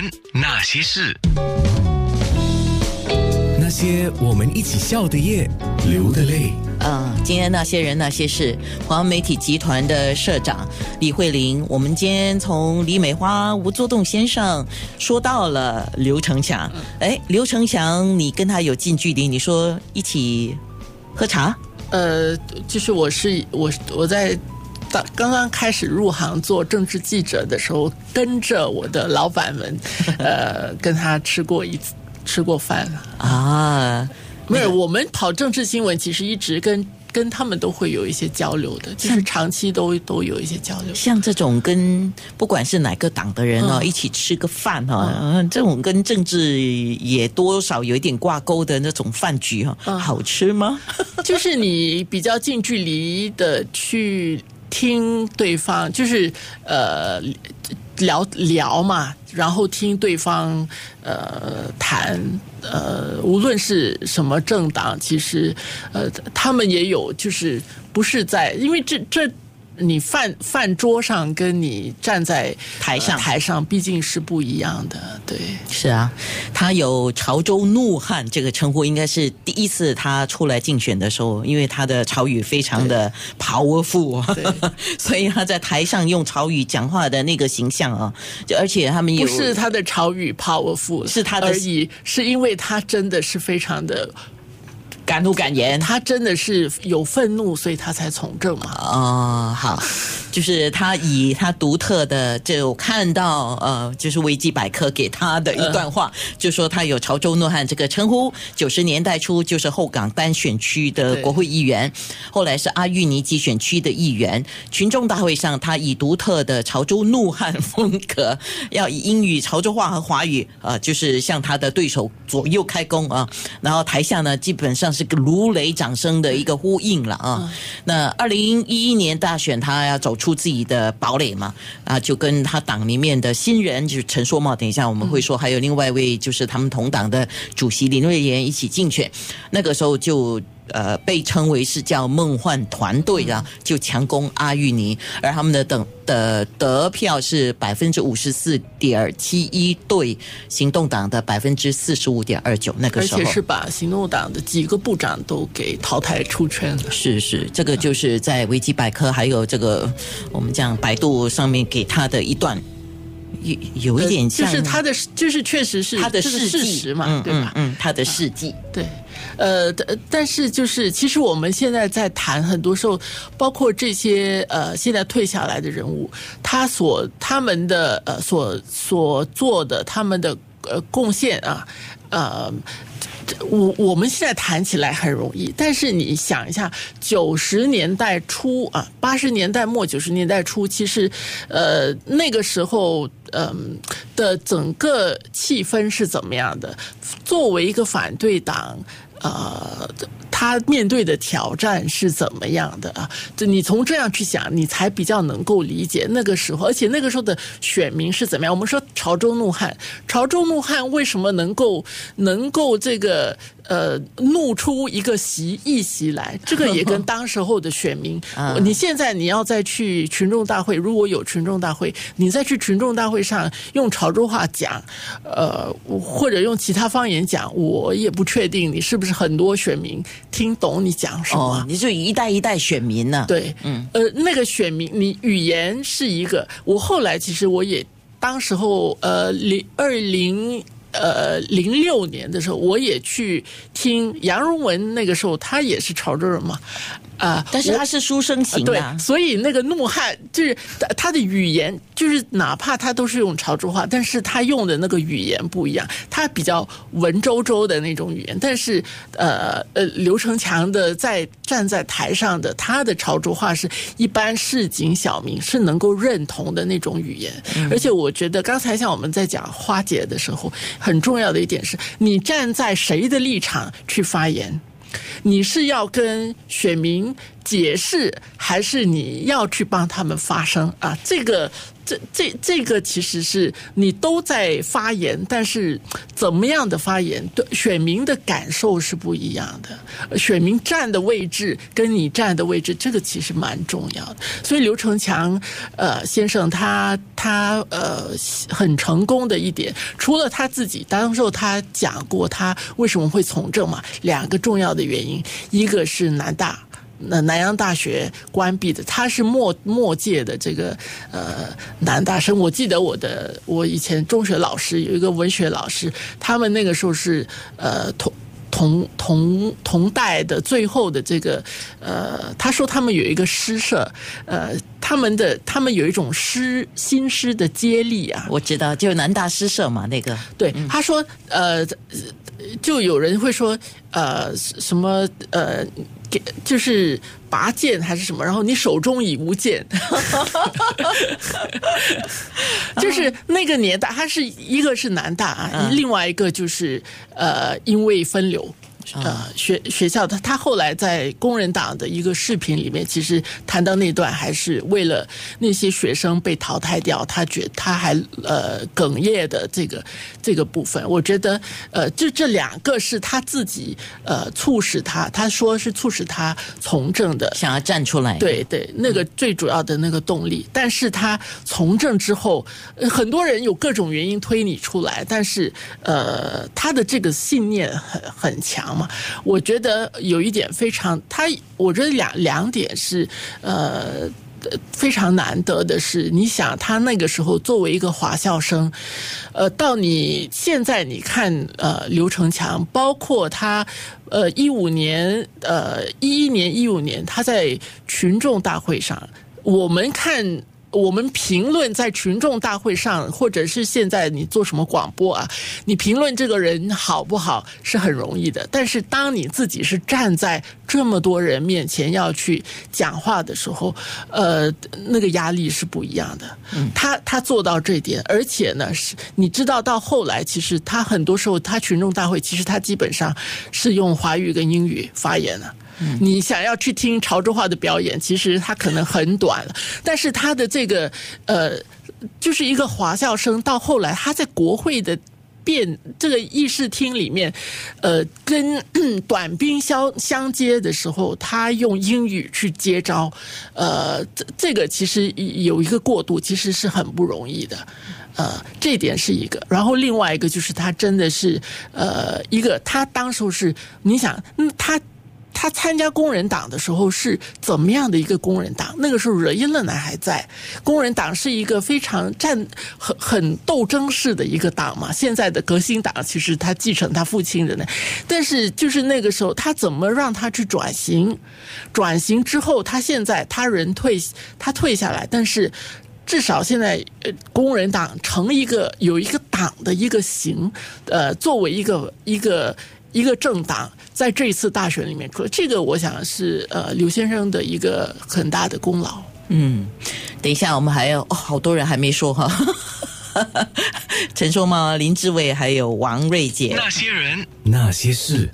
人那些事，那些我们一起笑的夜，流的泪。嗯，今天那些人那些事，华媒体集团的社长李慧玲，我们今天从李美花、吴作栋先生说到了刘成祥。哎，刘成祥，你跟他有近距离，你说一起喝茶？呃，就是我是我我在刚刚刚开始入行做政治记者的时候，跟着我的老板们，呃，跟他吃过一次吃过饭啊。没有，我们跑政治新闻，其实一直跟跟他们都会有一些交流的，就是长期都都有一些交流。像这种跟不管是哪个党的人哦，一起吃个饭哈，这种跟政治也多少有一点挂钩的那种饭局哈，好吃吗？就是你比较近距离的去听对方，就是呃。聊聊嘛，然后听对方呃谈呃，无论是什么政党，其实呃，他们也有，就是不是在，因为这这。你饭饭桌上跟你站在台上。台上毕竟是不一样的，对，是啊，他有潮州怒汉这个称呼，应该是第一次他出来竞选的时候，因为他的潮语非常的 powerful，所以他在台上用潮语讲话的那个形象啊，就而且他们不是他的潮语 powerful，是他的而已，是因为他真的是非常的。敢怒敢言，他真的是有愤怒，所以他才从政嘛。哦，好，就是他以他独特的，就看到呃，就是维基百科给他的一段话，就说他有潮州怒汉这个称呼。九十年代初就是后港单选区的国会议员，后来是阿育尼集选区的议员。群众大会上，他以独特的潮州怒汉风格，要以英语、潮州话和华语，呃，就是向他的对手左右开弓啊。然后台下呢，基本上是。个如雷掌声的一个呼应了啊！那二零一一年大选，他要走出自己的堡垒嘛啊，就跟他党里面的新人就是陈硕茂，等一下我们会说，还有另外一位就是他们同党的主席林瑞妍一起竞选，那个时候就。呃，被称为是叫梦幻团队啊，就强攻阿玉尼，而他们的等的得票是百分之五十四点七一，对行动党的百分之四十五点二九。那个时候，而且是把行动党的几个部长都给淘汰出圈了。是是，这个就是在维基百科还有这个我们讲百度上面给他的一段。有有一点像，就是他的，就是确实是他的事实嘛，对吧？嗯，他的事迹，对，呃，但是就是，其实我们现在在谈，很多时候，包括这些呃，现在退下来的人物，他所他们的呃所所做的他们的呃贡献啊，呃。我我们现在谈起来很容易，但是你想一下，九十年代初啊，八十年代末九十年代初，其实，呃，那个时候，嗯的整个气氛是怎么样的？作为一个反对党，呃。他面对的挑战是怎么样的啊？就你从这样去想，你才比较能够理解那个时候，而且那个时候的选民是怎么样。我们说潮州怒汉，潮州怒汉为什么能够能够这个？呃，怒出一个席一席来，这个也跟当时候的选民。你现在你要再去群众大会，如果有群众大会，你再去群众大会上用潮州话讲，呃，或者用其他方言讲，我也不确定你是不是很多选民听懂你讲什么。你就一代一代选民呢？对，嗯，呃，那个选民，你语言是一个。我后来其实我也当时候，呃，零二零。呃，零六年的时候，我也去听杨荣文，那个时候他也是潮州人嘛。啊！但是他是书生型的，所以那个怒汉就是他的语言，就是哪怕他都是用潮州话，但是他用的那个语言不一样，他比较文绉绉的那种语言。但是呃呃，刘成强的在站在台上的他的潮州话是一般市井小民是能够认同的那种语言。而且我觉得刚才像我们在讲花姐的时候，很重要的一点是你站在谁的立场去发言。你是要跟选民解释，还是你要去帮他们发声啊？这个。这这这个其实是你都在发言，但是怎么样的发言，对选民的感受是不一样的。选民站的位置跟你站的位置，这个其实蛮重要的。所以刘成强呃先生他他呃很成功的一点，除了他自己，当时候他讲过他为什么会从政嘛，两个重要的原因，一个是南大。那南洋大学关闭的，他是末末届的这个呃男大生。我记得我的我以前中学老师有一个文学老师，他们那个时候是呃同同同同代的最后的这个呃，他说他们有一个诗社，呃，他们的他们有一种诗新诗的接力啊，我知道，就是南大诗社嘛，那个对，他说呃，就有人会说呃什么呃。给就是拔剑还是什么，然后你手中已无剑，就是那个年代，他是一个是南大啊，另外一个就是呃，因为分流。呃，学学校他他后来在工人党的一个视频里面，其实谈到那段，还是为了那些学生被淘汰掉，他觉他还呃哽咽的这个这个部分，我觉得呃，就这两个是他自己呃促使他，他说是促使他从政的，想要站出来，对对，那个最主要的那个动力。但是他从政之后，很多人有各种原因推你出来，但是呃，他的这个信念很很强。我觉得有一点非常，他我觉得两两点是呃非常难得的是，你想他那个时候作为一个华校生，呃，到你现在你看呃刘成强，包括他呃一五年呃一一年一五年他在群众大会上，我们看。我们评论在群众大会上，或者是现在你做什么广播啊？你评论这个人好不好是很容易的，但是当你自己是站在这么多人面前要去讲话的时候，呃，那个压力是不一样的。他他做到这点，而且呢，是你知道到后来，其实他很多时候他群众大会，其实他基本上是用华语跟英语发言的。你想要去听潮州话的表演，其实它可能很短了。但是他的这个呃，就是一个华校生，到后来他在国会的变这个议事厅里面，呃，跟 短兵相相接的时候，他用英语去接招，呃，这这个其实有一个过渡，其实是很不容易的。呃，这点是一个。然后另外一个就是他真的是呃，一个他当时是你想，嗯，他。他参加工人党的时候是怎么样的一个工人党？那个时候惹英勒呢还在，工人党是一个非常战很很斗争式的一个党嘛。现在的革新党其实他继承他父亲的呢，但是就是那个时候他怎么让他去转型？转型之后，他现在他人退他退下来，但是至少现在工人党成一个有一个党的一个形，呃，作为一个一个。一个政党在这一次大选里面出，这个我想是呃刘先生的一个很大的功劳。嗯，等一下我们还有好多人还没说哈，陈松茂、林志伟还有王瑞杰。那些人，那些事。